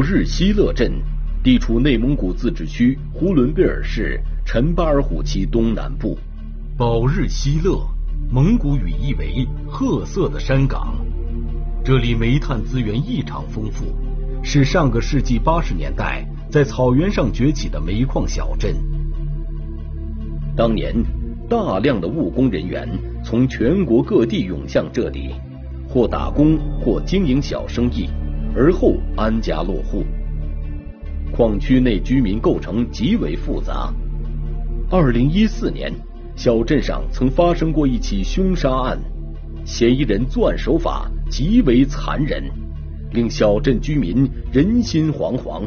保日西勒镇地处内蒙古自治区呼伦贝尔市陈巴尔虎旗东南部。保日西勒，蒙古语意为“褐色的山岗”。这里煤炭资源异常丰富，是上个世纪八十年代在草原上崛起的煤矿小镇。当年，大量的务工人员从全国各地涌向这里，或打工，或经营小生意。而后安家落户。矿区内居民构成极为复杂。二零一四年，小镇上曾发生过一起凶杀案，嫌疑人作案手法极为残忍，令小镇居民人心惶惶，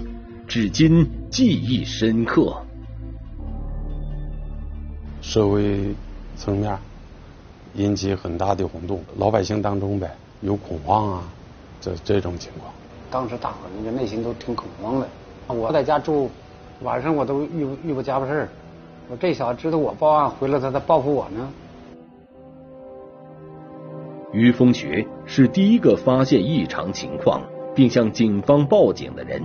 至今记忆深刻。社会层面引起很大的轰动，老百姓当中呗有恐慌啊。这这种情况，当时大伙儿那个内心都挺恐慌的。我在家住，晚上我都遇遇不家伙事儿。我这小子知道我报案回来，他在报复我呢。于峰学是第一个发现异常情况并向警方报警的人。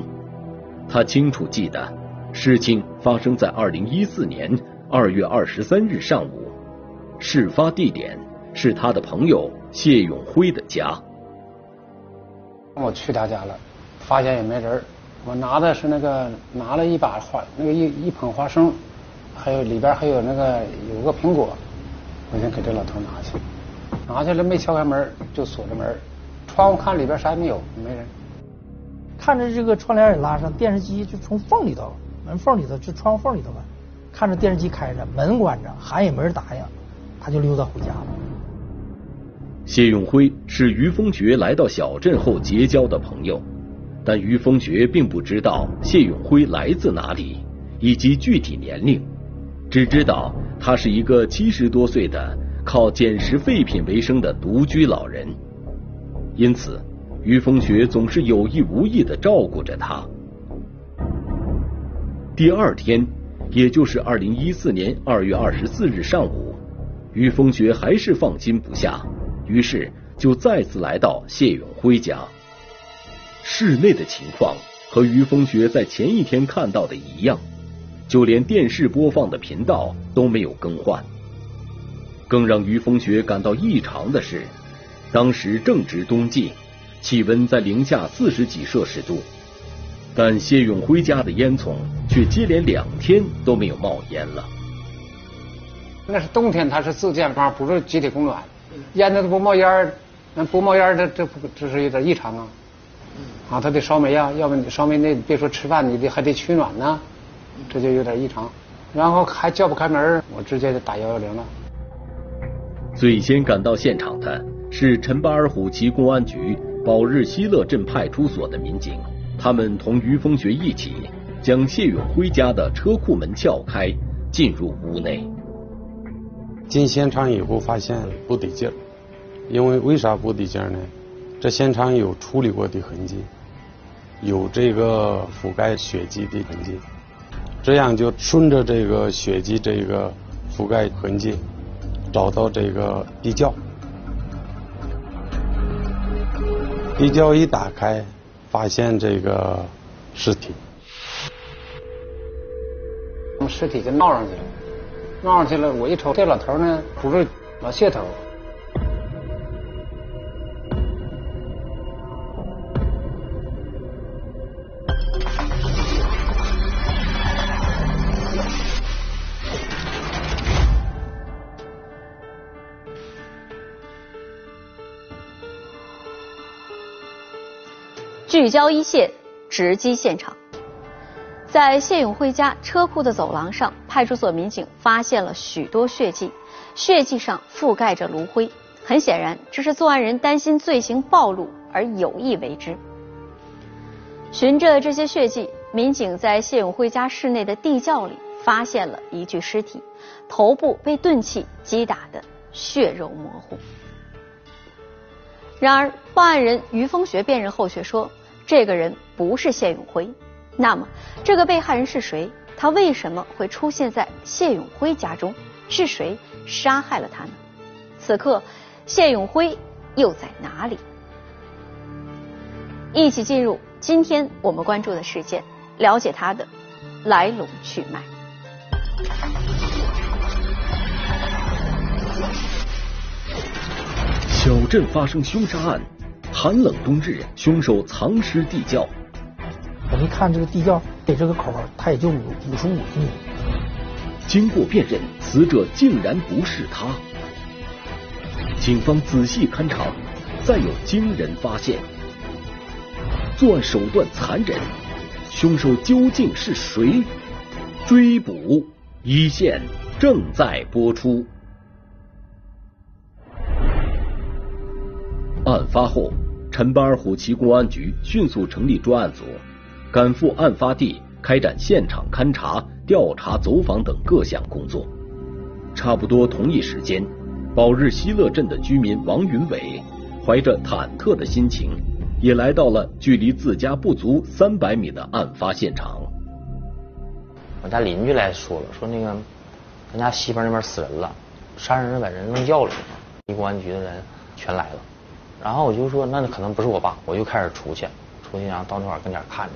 他清楚记得，事情发生在二零一四年二月二十三日上午，事发地点是他的朋友谢永辉的家。我去他家了，发现也没人我拿的是那个拿了一把花，那个一一捧花生，还有里边还有那个有个苹果，我先给这老头拿去。拿去了没敲开门就锁着门，窗户看里边啥也没有，没人。看着这个窗帘也拉上，电视机就从缝里头门缝里头就窗户缝里头吧看着电视机开着，门关着，喊也没人答应，他就溜达回家了。谢永辉是于峰觉来到小镇后结交的朋友，但于峰觉并不知道谢永辉来自哪里以及具体年龄，只知道他是一个七十多岁的靠捡拾废品为生的独居老人，因此于峰觉总是有意无意的照顾着他。第二天，也就是二零一四年二月二十四日上午，于峰觉还是放心不下。于是就再次来到谢永辉家。室内的情况和于峰学在前一天看到的一样，就连电视播放的频道都没有更换。更让于峰学感到异常的是，当时正值冬季，气温在零下四十几摄氏度，但谢永辉家的烟囱却接连两天都没有冒烟了。那是冬天，它是自建房，不是集体供暖。烟它都不冒烟儿，那不冒烟儿，这这不这是有点异常啊！啊，他得烧煤啊，要不你烧煤那别说吃饭，你得还得取暖呢，这就有点异常。然后还叫不开门，我直接就打幺幺零了。最先赶到现场的是陈巴尔虎旗公安局保日西勒镇派出所的民警，他们同于峰学一起将谢永辉家的车库门撬开，进入屋内。进现场以后发现不得劲儿，因为为啥不得劲儿呢？这现场有处理过的痕迹，有这个覆盖血迹的痕迹，这样就顺着这个血迹这个覆盖痕迹，找到这个地窖。地窖一打开，发现这个尸体，那么尸体就闹上去了。闹上去了，我一瞅，这老头呢，不是老谢头。聚焦一线，直击现场。在谢永辉家车库的走廊上，派出所民警发现了许多血迹，血迹上覆盖着炉灰。很显然，这是作案人担心罪行暴露而有意为之。循着这些血迹，民警在谢永辉家室内的地窖里发现了一具尸体，头部被钝器击打的血肉模糊。然而，报案人于峰学辨认后却说，这个人不是谢永辉。那么，这个被害人是谁？他为什么会出现在谢永辉家中？是谁杀害了他呢？此刻，谢永辉又在哪里？一起进入今天我们关注的事件，了解他的来龙去脉。小镇发生凶杀案，寒冷冬日，凶手藏尸地窖。我们看这个地窖，给这个口，它也就五五十五厘米。经过辨认，死者竟然不是他。警方仔细勘查，再有惊人发现：作案手段残忍，凶手究竟是谁？追捕一线正在播出。案发后，陈巴尔虎旗公安局迅速成立专案组，赶赴案发地开展现场勘查、调查、走访等各项工作。差不多同一时间，宝日西乐镇的居民王云伟怀着忐忑的心情，也来到了距离自家不足三百米的案发现场。我家邻居来说了，说那个咱家西边那边死人了，杀人把人扔窖里了，公安局的人全来了。然后我就说，那可能不是我爸，我就开始出去，出去然后到那块跟前看着。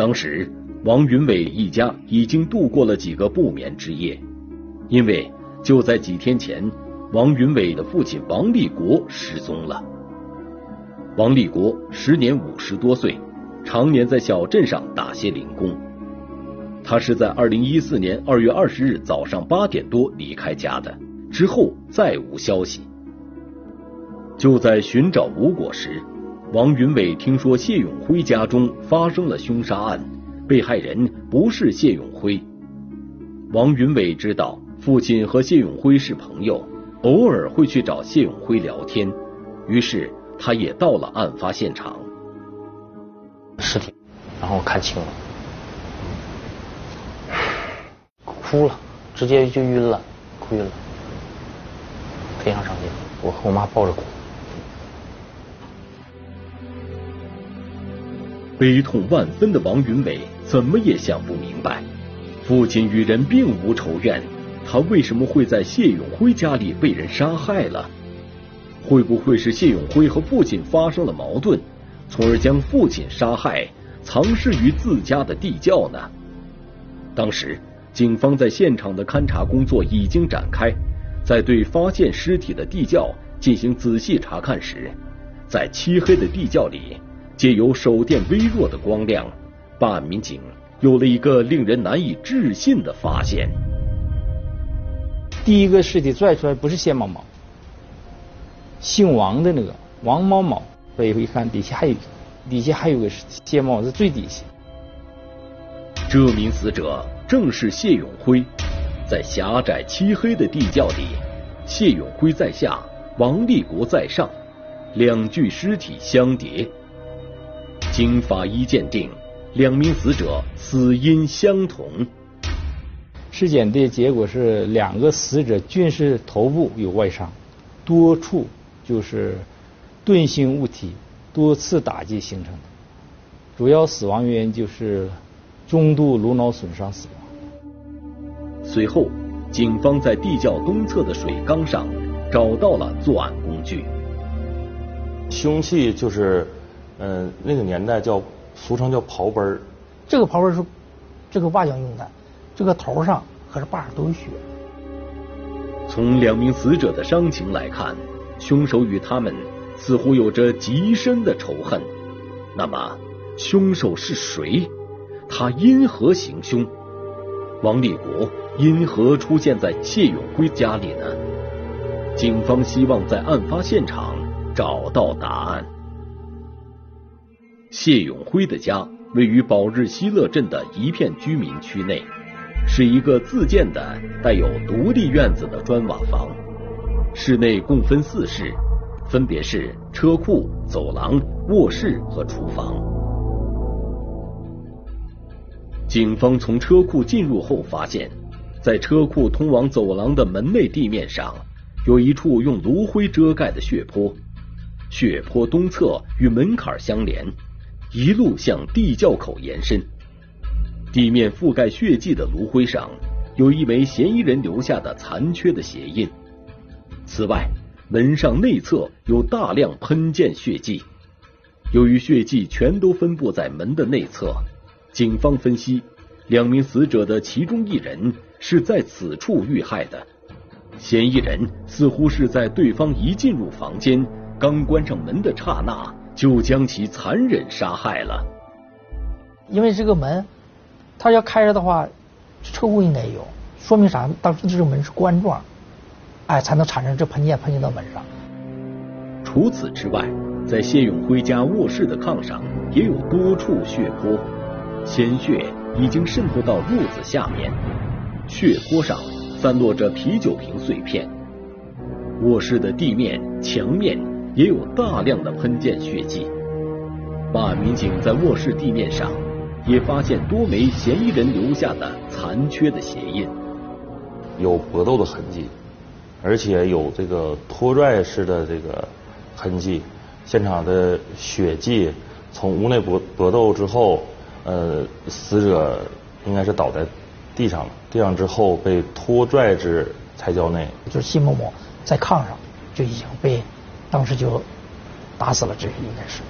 当时，王云伟一家已经度过了几个不眠之夜，因为就在几天前，王云伟的父亲王立国失踪了。王立国时年五十多岁，常年在小镇上打些零工。他是在二零一四年二月二十日早上八点多离开家的，之后再无消息。就在寻找无果时，王云伟听说谢永辉家中发生了凶杀案，被害人不是谢永辉。王云伟知道父亲和谢永辉是朋友，偶尔会去找谢永辉聊天，于是他也到了案发现场。尸体，然后看清了，哭了，直接就晕了，哭晕了，非常伤心，我和我妈抱着哭。悲痛万分的王云伟怎么也想不明白，父亲与人并无仇怨，他为什么会在谢永辉家里被人杀害了？会不会是谢永辉和父亲发生了矛盾，从而将父亲杀害，藏尸于自家的地窖呢？当时，警方在现场的勘查工作已经展开，在对发现尸体的地窖进行仔细查看时，在漆黑的地窖里。借由手电微弱的光亮，办案民警有了一个令人难以置信的发现。第一个尸体拽出来不是谢某某，姓王的那个王某某。所以一看底下还有，底下还有个谢某是最底下。这名死者正是谢永辉，在狭窄漆黑的地窖里，谢永辉在下，王立国在上，两具尸体相叠。经法医鉴定，两名死者死因相同。尸检的结果是，两个死者均是头部有外伤，多处就是钝性物体多次打击形成的。主要死亡原因就是中度颅脑损伤死亡。随后，警方在地窖东侧的水缸上找到了作案工具，凶器就是。嗯，那个年代叫俗称叫刨奔儿。这个刨奔是这个挖匠用的，这个头上和这把上都有血。从两名死者的伤情来看，凶手与他们似乎有着极深的仇恨。那么，凶手是谁？他因何行凶？王立国因何出现在谢永辉家里呢？警方希望在案发现场找到答案。谢永辉的家位于宝日西乐镇的一片居民区内，是一个自建的带有独立院子的砖瓦房，室内共分四室，分别是车库、走廊、卧室和厨房。警方从车库进入后发现，在车库通往走廊的门内地面上，有一处用炉灰遮盖的血泊，血泊东侧与门槛相连。一路向地窖口延伸，地面覆盖血迹的炉灰上有一枚嫌疑人留下的残缺的鞋印。此外，门上内侧有大量喷溅血迹。由于血迹全都分布在门的内侧，警方分析，两名死者的其中一人是在此处遇害的。嫌疑人似乎是在对方一进入房间，刚关上门的刹那，就将其残忍杀害了。因为这个门，他要开着的话，车库应该有，说明啥？当时这个门是关状，哎，才能产生这喷溅喷溅到门上。除此之外。在谢永辉家卧室的炕上也有多处血泊，鲜血已经渗透到褥子下面，血泊上散落着啤酒瓶碎片。卧室的地面、墙面也有大量的喷溅血迹。办案民警在卧室地面上也发现多枚嫌疑人留下的残缺的鞋印，有搏斗的痕迹，而且有这个拖拽式的这个痕迹。现场的血迹从屋内搏搏斗之后，呃，死者应该是倒在地上了，地上之后被拖拽至菜窖内。就是谢某某在炕上就已经被当时就打死了，这应该是。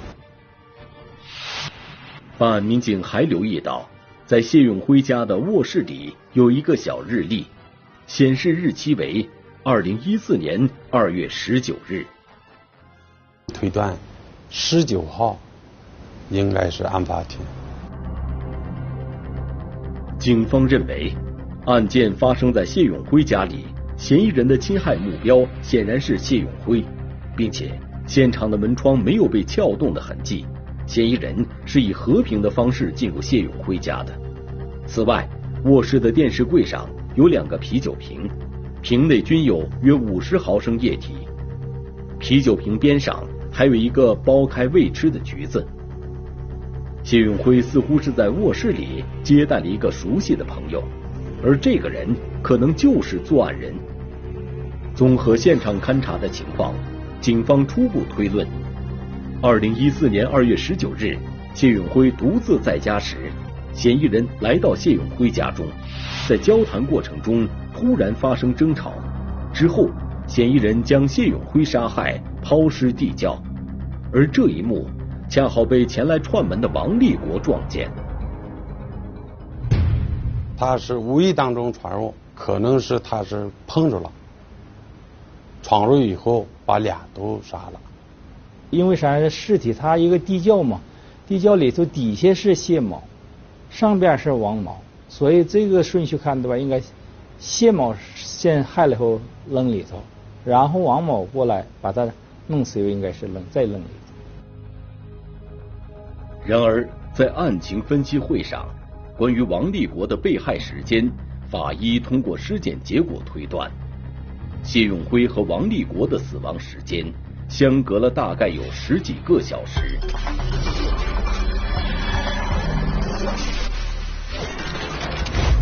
办案民警还留意到，在谢永辉家的卧室里有一个小日历，显示日期为二零一四年二月十九日。推断，十九号应该是案发天。警方认为，案件发生在谢永辉家里，嫌疑人的侵害目标显然是谢永辉，并且现场的门窗没有被撬动的痕迹，嫌疑人是以和平的方式进入谢永辉家的。此外，卧室的电视柜上有两个啤酒瓶，瓶内均有约五十毫升液体，啤酒瓶边上。还有一个剥开未吃的橘子。谢永辉似乎是在卧室里接待了一个熟悉的朋友，而这个人可能就是作案人。综合现场勘查的情况，警方初步推论：二零一四年二月十九日，谢永辉独自在家时，嫌疑人来到谢永辉家中，在交谈过程中突然发生争吵，之后。嫌疑人将谢永辉杀害，抛尸地窖，而这一幕恰好被前来串门的王立国撞见。他是无意当中闯入，可能是他是碰着了，闯入以后把俩都杀了。因为啥？尸体它一个地窖嘛，地窖里头底下是谢某，上边是王某，所以这个顺序看的话，应该谢某先害了后扔里头。然后王某过来把他弄死，又应该是扔再扔里头。然而，在案情分析会上，关于王立国的被害时间，法医通过尸检结果推断，谢永辉和王立国的死亡时间相隔了大概有十几个小时。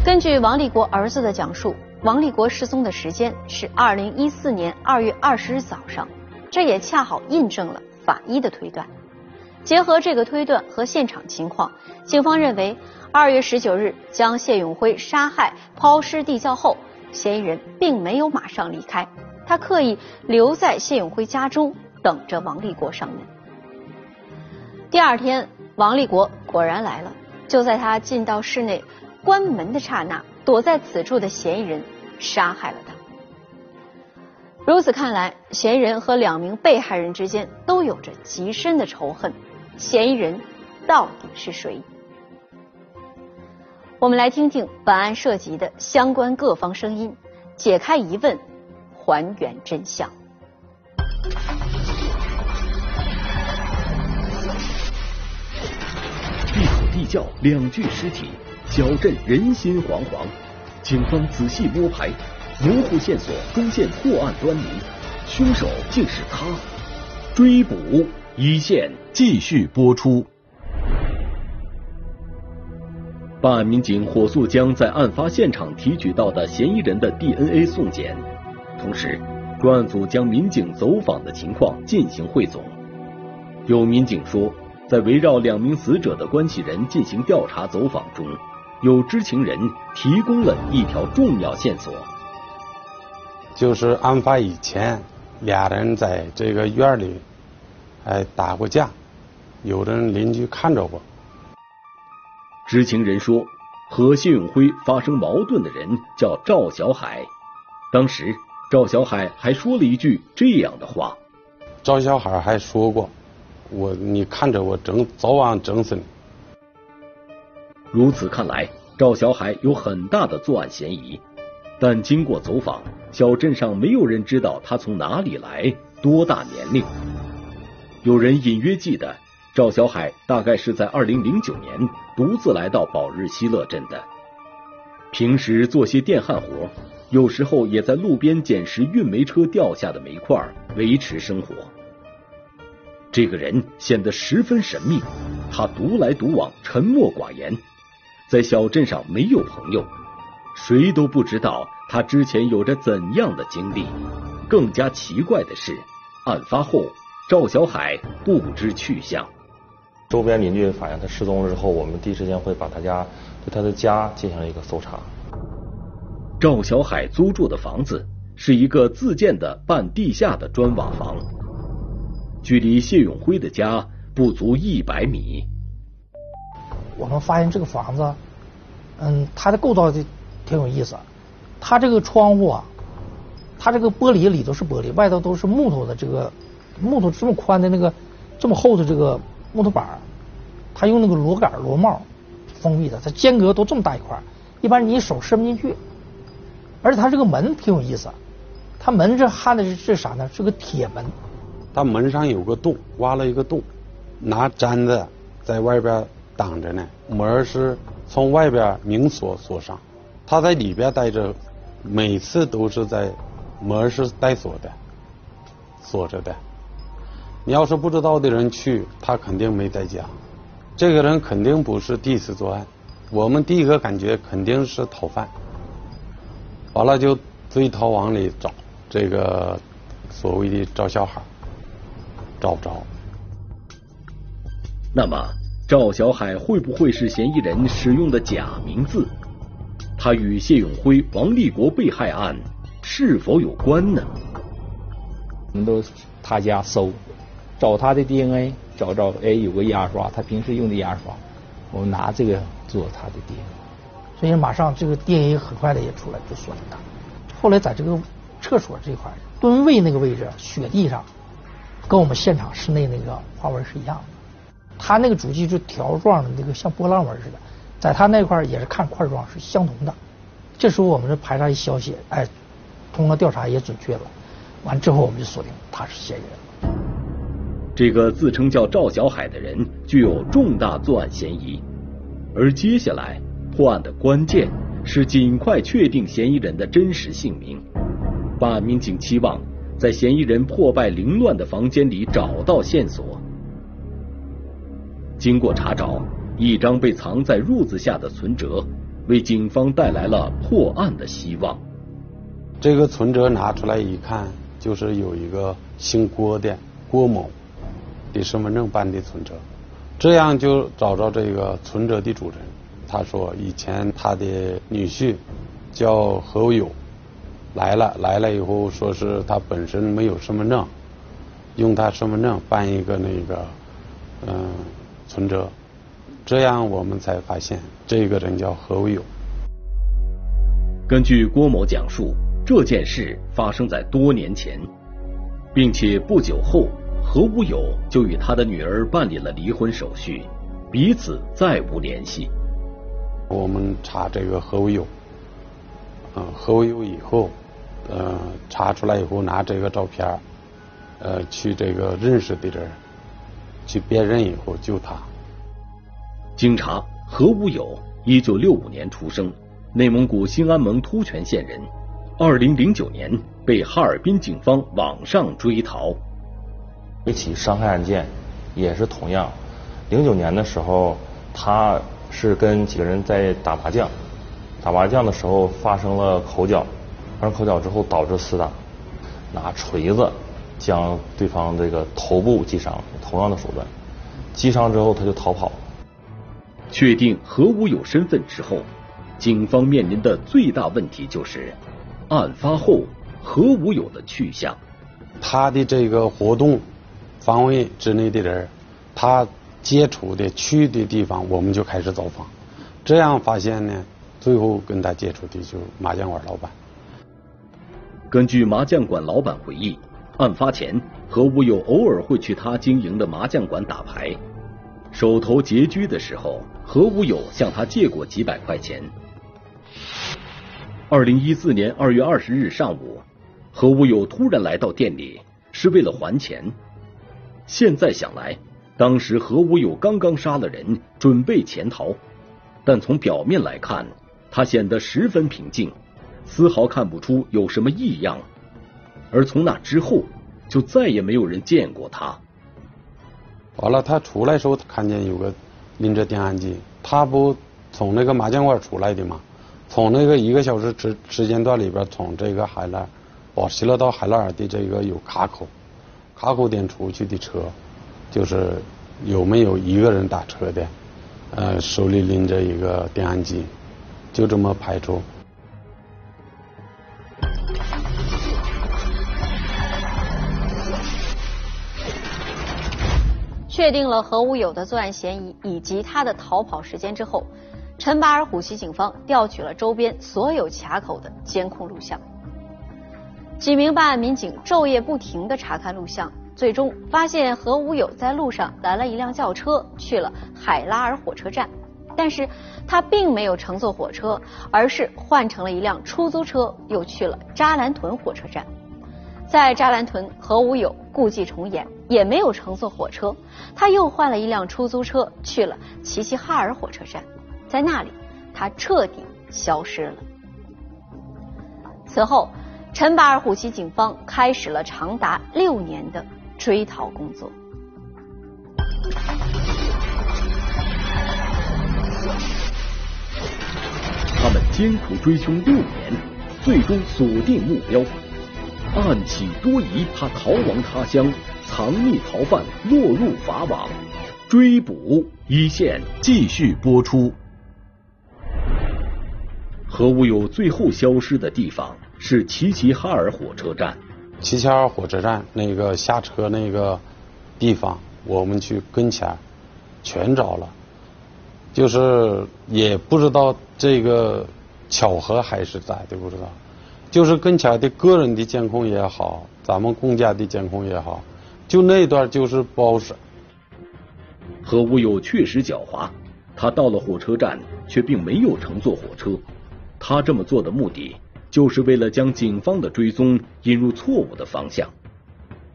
根据王立国儿子的讲述。王立国失踪的时间是二零一四年二月二十日早上，这也恰好印证了法医的推断。结合这个推断和现场情况，警方认为二月十九日将谢永辉杀害、抛尸地窖后，嫌疑人并没有马上离开，他刻意留在谢永辉家中等着王立国上门。第二天，王立国果然来了，就在他进到室内关门的刹那。躲在此处的嫌疑人杀害了他。如此看来，嫌疑人和两名被害人之间都有着极深的仇恨。嫌疑人到底是谁？我们来听听本案涉及的相关各方声音，解开疑问，还原真相。一口地窖，两具尸体。小镇人心惶惶，警方仔细摸排，模糊线索终现破案端倪，凶手竟是他。追捕一线继续播出。办案民警火速将在案发现场提取到的嫌疑人的 DNA 送检，同时专案组将民警走访的情况进行汇总。有民警说，在围绕两名死者的关系人进行调查走访中。有知情人提供了一条重要线索，就是案发以前，俩人在这个院里，还打过架，有的邻居看着过。知情人说，和谢永辉发生矛盾的人叫赵小海。当时赵小海还说了一句这样的话：“赵小海还说过，我你看着我整早晚整死你。”如此看来，赵小海有很大的作案嫌疑。但经过走访，小镇上没有人知道他从哪里来，多大年龄。有人隐约记得。赵小海大概是在二零零九年独自来到宝日西勒镇的，平时做些电焊活，有时候也在路边捡拾运煤车掉下的煤块维持生活。这个人显得十分神秘，他独来独往，沉默寡言，在小镇上没有朋友，谁都不知道他之前有着怎样的经历。更加奇怪的是，案发后赵小海不知去向。周边邻居反映他失踪了之后，我们第一时间会把他家对他的家进行了一个搜查。赵小海租住的房子是一个自建的半地下的砖瓦房，距离谢永辉的家不足一百米。我们发现这个房子，嗯，它的构造就挺有意思。它这个窗户啊，它这个玻璃里头是玻璃，外头都是木头的，这个木头这么宽的那个这么厚的这个。木头板儿，他用那个螺杆螺帽封闭的，它间隔都这么大一块一般你手伸不进去。而且它这个门挺有意思，它门这焊的是是啥呢？是个铁门。它门上有个洞，挖了一个洞，拿粘子在外边挡着呢。门是从外边明锁锁上，他在里边待着，每次都是在门是带锁的，锁着的。你要是不知道的人去，他肯定没在家。这个人肯定不是第一次作案。我们第一个感觉肯定是逃犯。完了就追逃往里找这个所谓的赵小海，找不着。那么赵小海会不会是嫌疑人使用的假名字？他与谢永辉、王立国被害案是否有关呢？我们都他家搜。找他的 DNA，找找哎，有个牙刷，他平时用的牙刷，我们拿这个做他的 DNA，所以马上这个 DNA 很快的也出来，就锁定他。后来在这个厕所这块蹲位那个位置，雪地上，跟我们现场室内那个花纹是一样的。他那个主机是条状的，那个像波浪纹似的，在他那块也是看块状是相同的。这时候我们的排查一消息，哎，通过调查也准确了。完之后我们就锁定他是嫌疑人。这个自称叫赵小海的人具有重大作案嫌疑，而接下来破案的关键是尽快确定嫌疑人的真实姓名。办案民警期望在嫌疑人破败凌乱的房间里找到线索。经过查找，一张被藏在褥子下的存折为警方带来了破案的希望。这个存折拿出来一看，就是有一个姓郭的郭某。的身份证办的存折，这样就找着这个存折的主人。他说以前他的女婿叫何友，来了来了以后说是他本身没有身份证，用他身份证办一个那个嗯存折，这样我们才发现这个人叫何友。根据郭某讲述，这件事发生在多年前，并且不久后。何无友就与他的女儿办理了离婚手续，彼此再无联系。我们查这个何无友，嗯，何无友以后，呃，查出来以后拿这个照片，呃，去这个认识的人去辨认以后就他。经查，何无友一九六五年出生，内蒙古兴安盟突泉县人，二零零九年被哈尔滨警方网上追逃。一起伤害案件，也是同样。零九年的时候，他是跟几个人在打麻将，打麻将的时候发生了口角，发生口角之后导致厮打，拿锤子将对方这个头部击伤，同样的手段。击伤之后他就逃跑。确定何武有身份之后，警方面临的最大问题就是案发后何武有的去向。他的这个活动。方位之内的人，他接触的去的地方，我们就开始走访。这样发现呢，最后跟他接触的就是麻将馆老板。根据麻将馆老板回忆，案发前何武友偶尔会去他经营的麻将馆打牌，手头拮据的时候，何武友向他借过几百块钱。二零一四年二月二十日上午，何武友突然来到店里，是为了还钱。现在想来，当时何无友刚刚杀了人，准备潜逃，但从表面来看，他显得十分平静。丝毫看不出有什么异样，而从那之后就再也没有人见过他。完了，他出来时候看见有个拎着电焊机，他不从那个麻将馆出来的吗？从那个一个小时时时间段里边，从这个海拉宝溪乐到海拉尔的这个有卡口，卡口点出去的车，就是有没有一个人打车的？呃，手里拎着一个电焊机，就这么排除。确定了何无友的作案嫌疑以及他的逃跑时间之后，陈巴尔虎旗警方调取了周边所有卡口的监控录像。几名办案民警昼夜不停地查看录像，最终发现何无友在路上拦了一辆轿车去了海拉尔火车站，但是他并没有乘坐火车，而是换成了一辆出租车，又去了扎兰屯火车站。在扎兰屯，何无友故伎重演，也没有乘坐火车，他又换了一辆出租车去了齐齐哈尔火车站，在那里，他彻底消失了。此后，陈巴尔虎旗警方开始了长达六年的追逃工作。他们艰苦追凶六年，最终锁定目标。案起多疑，他逃亡他乡，藏匿逃犯落入法网，追捕一线继续播出。何无友最后消失的地方是齐齐哈尔火车站。齐齐哈尔火车站那个下车那个地方，我们去跟前全找了，就是也不知道这个巧合还是咋的，不知道。就是跟前的个人的监控也好，咱们公家的监控也好，就那段就是不好使。何无友确实狡猾，他到了火车站却并没有乘坐火车。他这么做的目的，就是为了将警方的追踪引入错误的方向。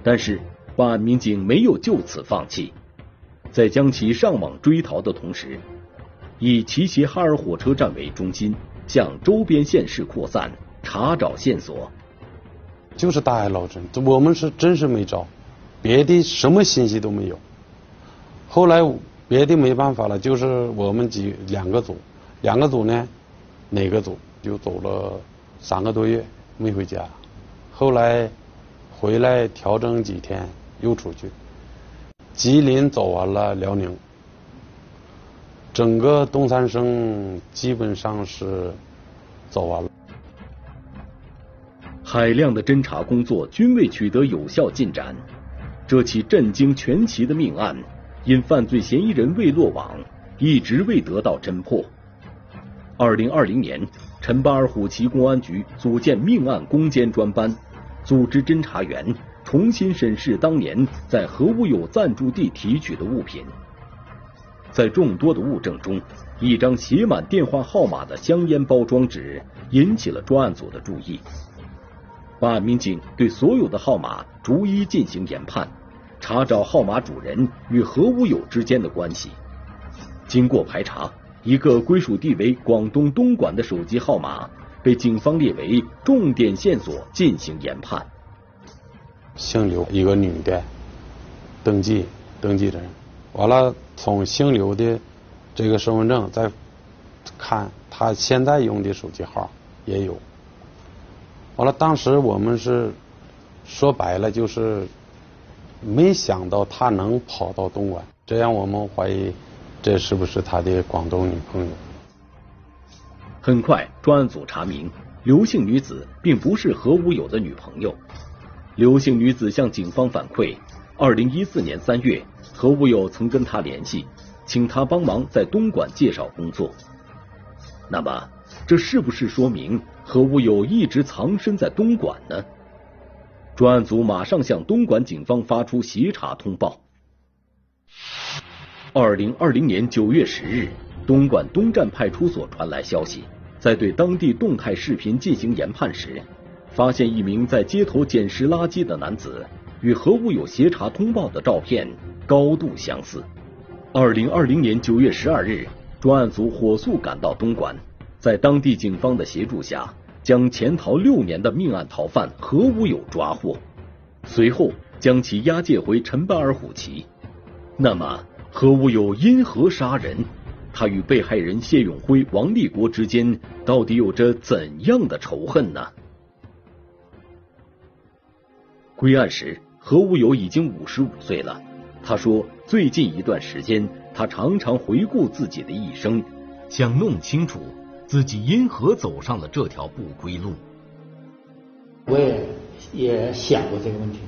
但是办案民警没有就此放弃，在将其上网追逃的同时，以齐齐哈尔火车站为中心，向周边县市扩散。查找线索，就是大海捞针，我们是真是没找，别的什么信息都没有。后来别的没办法了，就是我们几两个组，两个组呢，哪个组就走了三个多月没回家，后来回来调整几天又出去，吉林走完了辽宁，整个东三省基本上是走完了。海量的侦查工作均未取得有效进展，这起震惊全旗的命案，因犯罪嫌疑人未落网，一直未得到侦破。二零二零年，陈巴尔虎旗公安局组建命案攻坚专班，组织侦查员重新审视当年在何无友暂住地提取的物品。在众多的物证中，一张写满电话号码的香烟包装纸引起了专案组的注意。办案民警对所有的号码逐一进行研判，查找号码主人与何无友之间的关系。经过排查，一个归属地为广东东莞的手机号码被警方列为重点线索进行研判。姓刘，一个女的，登记登记人，完了从姓刘的这个身份证再看，他现在用的手机号也有。完了，当时我们是说白了，就是没想到他能跑到东莞，这样我们怀疑这是不是他的广东女朋友。很快，专案组查明，刘姓女子并不是何无友的女朋友。刘姓女子向警方反馈，二零一四年三月，何无友曾跟他联系，请他帮忙在东莞介绍工作。那么，这是不是说明何无友一直藏身在东莞呢？专案组马上向东莞警方发出协查通报。二零二零年九月十日，东莞东站派出所传来消息，在对当地动态视频进行研判时，发现一名在街头捡拾垃圾的男子。与何无有协查通报的照片高度相似。二零二零年九月十二日，专案组火速赶到东莞，在当地警方的协助下，将潜逃六年的命案逃犯何无友抓获，随后将其押解回陈巴尔虎旗。那么，何无有因何杀人？他与被害人谢永辉、王立国之间到底有着怎样的仇恨呢？归案时。何无友已经五十五岁了。他说，最近一段时间，他常常回顾自己的一生，想弄清楚自己因何走上了这条不归路。我也也想过这个问题，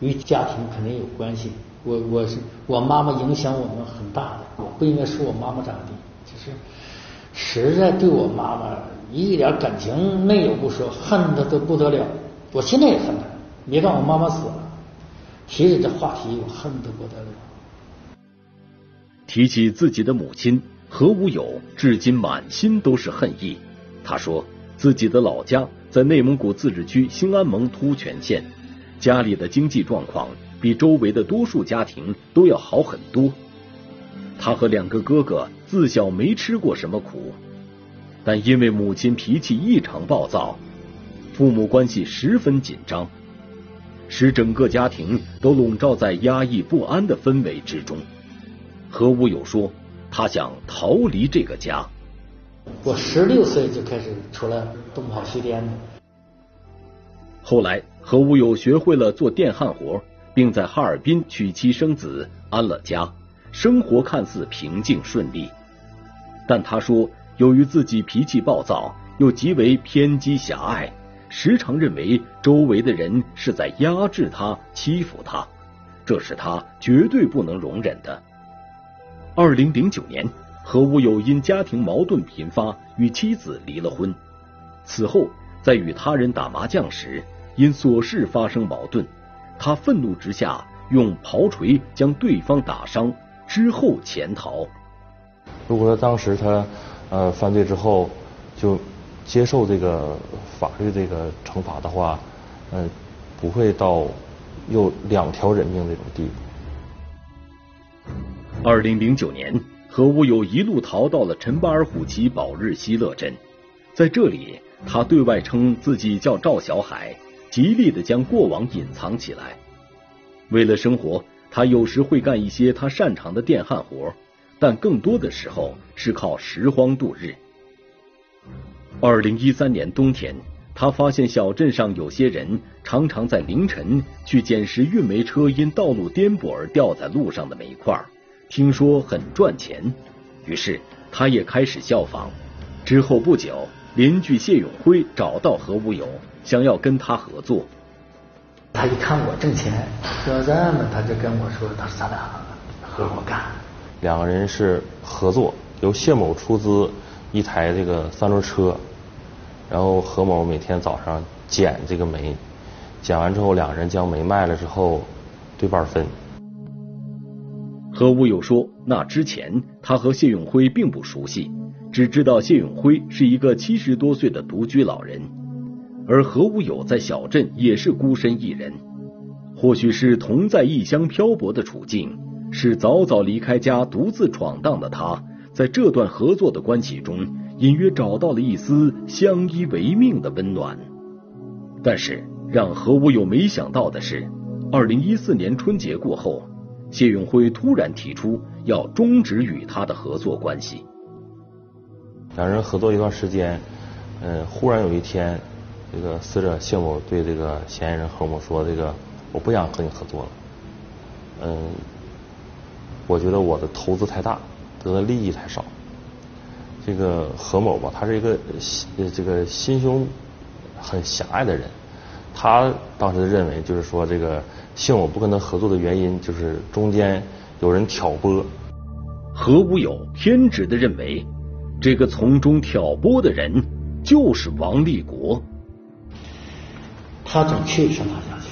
与家庭肯定有关系。我我是我妈妈影响我们很大的，我不应该说我妈妈咋地，就是实在对我妈妈一点感情没有不说，恨的都不得了。我现在也恨她，别看我妈妈死了。提起这话题，我恨得不得了。提起自己的母亲何无友，至今满心都是恨意。他说，自己的老家在内蒙古自治区兴安盟突泉县，家里的经济状况比周围的多数家庭都要好很多。他和两个哥哥自小没吃过什么苦，但因为母亲脾气异常暴躁，父母关系十分紧张。使整个家庭都笼罩在压抑不安的氛围之中。何无有说，他想逃离这个家。我十六岁就开始出来东跑西颠的。后来，何无有学会了做电焊活，并在哈尔滨娶妻生子，安了家，生活看似平静顺利。但他说，由于自己脾气暴躁，又极为偏激狭隘。时常认为周围的人是在压制他、欺负他，这是他绝对不能容忍的。二零零九年，何无友因家庭矛盾频发，与妻子离了婚。此后，在与他人打麻将时，因琐事发生矛盾，他愤怒之下用刨锤将对方打伤，之后潜逃。如果说当时他呃犯罪之后就。接受这个法律这个惩罚的话，嗯，不会到又两条人命这种地步。二零零九年，何无友一路逃到了陈巴尔虎旗保日西乐镇，在这里，他对外称自己叫赵小海，极力的将过往隐藏起来。为了生活，他有时会干一些他擅长的电焊活，但更多的时候是靠拾荒度日。二零一三年冬天，他发现小镇上有些人常常在凌晨去捡拾运煤车因道路颠簸而掉在路上的煤块，听说很赚钱，于是他也开始效仿。之后不久，邻居谢永辉找到何无友，想要跟他合作。他一看我挣钱，要这么，他就跟我说：“他说咱俩合伙干。”两个人是合作，由谢某出资。一台这个三轮车，然后何某每天早上捡这个煤，捡完之后，两人将煤卖了之后对半分。何无友说，那之前他和谢永辉并不熟悉，只知道谢永辉是一个七十多岁的独居老人，而何无友在小镇也是孤身一人。或许是同在异乡漂泊的处境，是早早离开家独自闯荡的他。在这段合作的关系中，隐约找到了一丝相依为命的温暖。但是，让何无友没想到的是，二零一四年春节过后，谢永辉突然提出要终止与他的合作关系。两人合作一段时间，嗯，忽然有一天，这个死者谢某对这个嫌疑人何某说：“这个我不想和你合作了，嗯，我觉得我的投资太大。”得的利益太少。这个何某吧，他是一个心这个心胸很狭隘的人。他当时认为，就是说这个信我不跟他合作的原因，就是中间有人挑拨。何无友偏执的认为，这个从中挑拨的人就是王立国。他总去上他家去，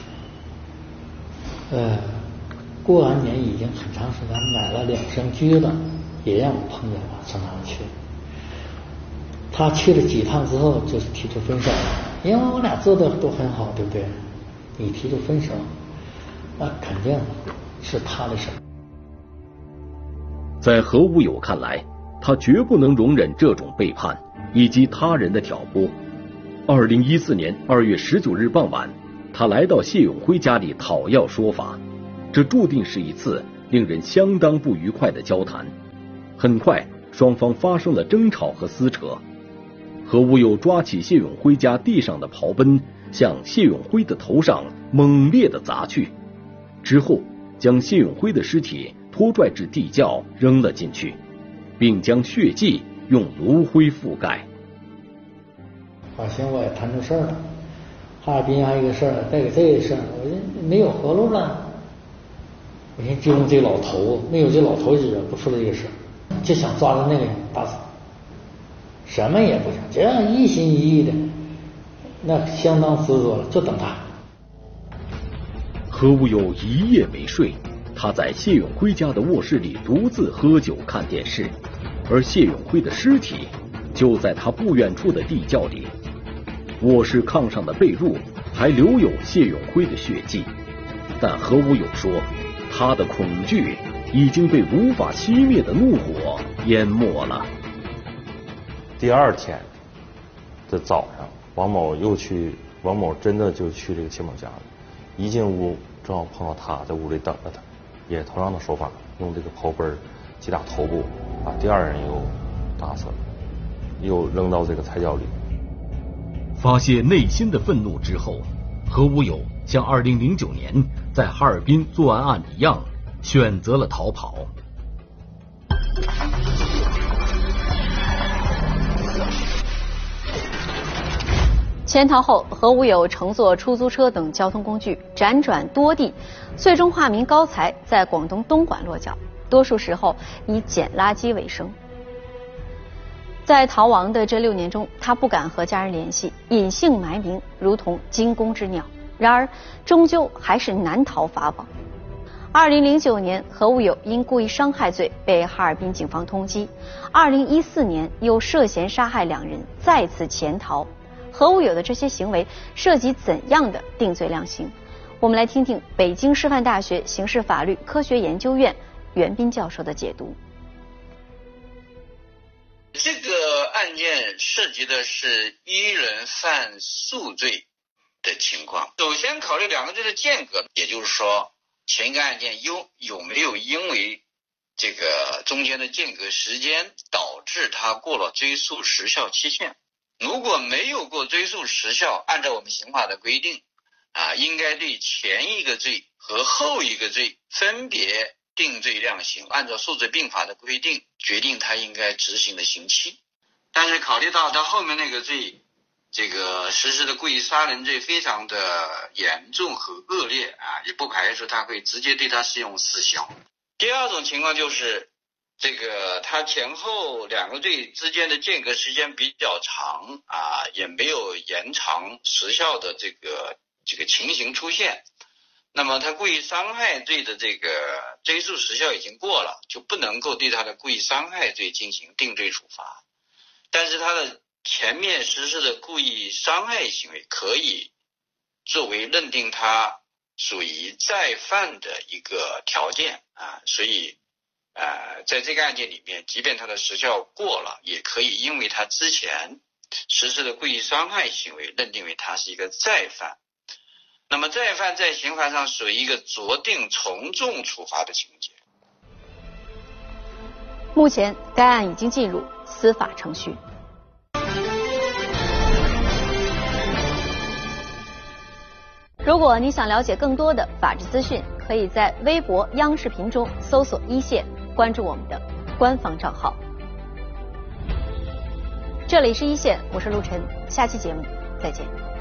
呃，过完年已经很长时间，买了两箱橘子，也让我碰见了，上他去。他去了几趟之后，就是提出分手了，因为我俩做的都很好，对不对？你提出分手，那肯定是他的事。在何无友看来，他绝不能容忍这种背叛以及他人的挑拨。二零一四年二月十九日傍晚，他来到谢永辉家里讨要说法，这注定是一次令人相当不愉快的交谈。很快，双方发生了争吵和撕扯。何无友抓起谢永辉家地上的刨奔，向谢永辉的头上猛烈的砸去，之后将谢永辉的尸体。拖拽至地窖扔了进去，并将血迹用炉灰覆盖。发现我也摊出事儿了，哈尔滨还有个事儿，再给这个事儿，我这没有活路了。我说就用这老头，没有这老头就惹不出来这个事儿，就想抓着那个人打死，什么也不想，只要一心一意的，那相当执着了，就等他。何无忧一夜没睡。他在谢永辉家的卧室里独自喝酒看电视，而谢永辉的尸体就在他不远处的地窖里。卧室炕上的被褥还留有谢永辉的血迹，但何无友说，他的恐惧已经被无法熄灭的怒火淹没了。第二天的早上，王某又去，王某真的就去这个谢某家了。一进屋，正好碰到他在屋里等着他。也同样的手法，用这个刨根击打头部，把第二人又打死了，又扔到这个菜窖里。发泄内心的愤怒之后，何无友像2009年在哈尔滨作案案一样，选择了逃跑。潜逃后，何无友乘坐出租车等交通工具辗转多地，最终化名高才，在广东东莞落脚，多数时候以捡垃圾为生。在逃亡的这六年中，他不敢和家人联系，隐姓埋名，如同惊弓之鸟。然而，终究还是难逃法网。二零零九年，何无友因故意伤害罪被哈尔滨警方通缉；二零一四年，又涉嫌杀害两人，再次潜逃。何无友的这些行为涉及怎样的定罪量刑？我们来听听北京师范大学刑事法律科学研究院袁斌教授的解读。这个案件涉及的是一人犯数罪的情况。首先考虑两个罪的间隔，也就是说，前一个案件有有没有因为这个中间的间隔时间导致他过了追诉时效期限。如果没有过追诉时效，按照我们刑法的规定，啊，应该对前一个罪和后一个罪分别定罪量刑，按照数罪并罚的规定决定他应该执行的刑期。但是考虑到他后面那个罪，这个实施的故意杀人罪非常的严重和恶劣啊，也不排除他会直接对他适用死刑。第二种情况就是。这个他前后两个罪之间的间隔时间比较长啊，也没有延长时效的这个这个情形出现。那么他故意伤害罪的这个追诉时效已经过了，就不能够对他的故意伤害罪进行定罪处罚。但是他的前面实施的故意伤害行为可以作为认定他属于再犯的一个条件啊，所以。呃，在这个案件里面，即便他的时效过了，也可以因为他之前实施的故意伤害行为，认定为他是一个再犯。那么再犯在刑法上属于一个酌定从重处罚的情节。目前，该案已经进入司法程序。如果你想了解更多的法治资讯，可以在微博、央视频中搜索“一线”。关注我们的官方账号。这里是一线，我是陆晨，下期节目再见。